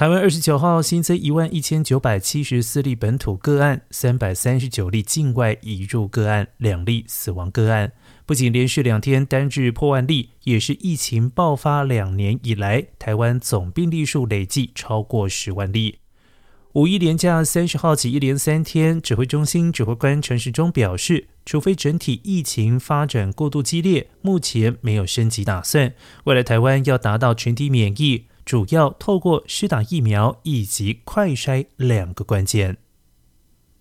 台湾二十九号新增一万一千九百七十四例本土个案，三百三十九例境外移入个案，两例死亡个案。不仅连续两天单日破万例，也是疫情爆发两年以来台湾总病例数累计超过十万例。五一连假三十号起一连三天，指挥中心指挥官陈时中表示，除非整体疫情发展过度激烈，目前没有升级打算。未来台湾要达到群体免疫。主要透过施打疫苗以及快筛两个关键。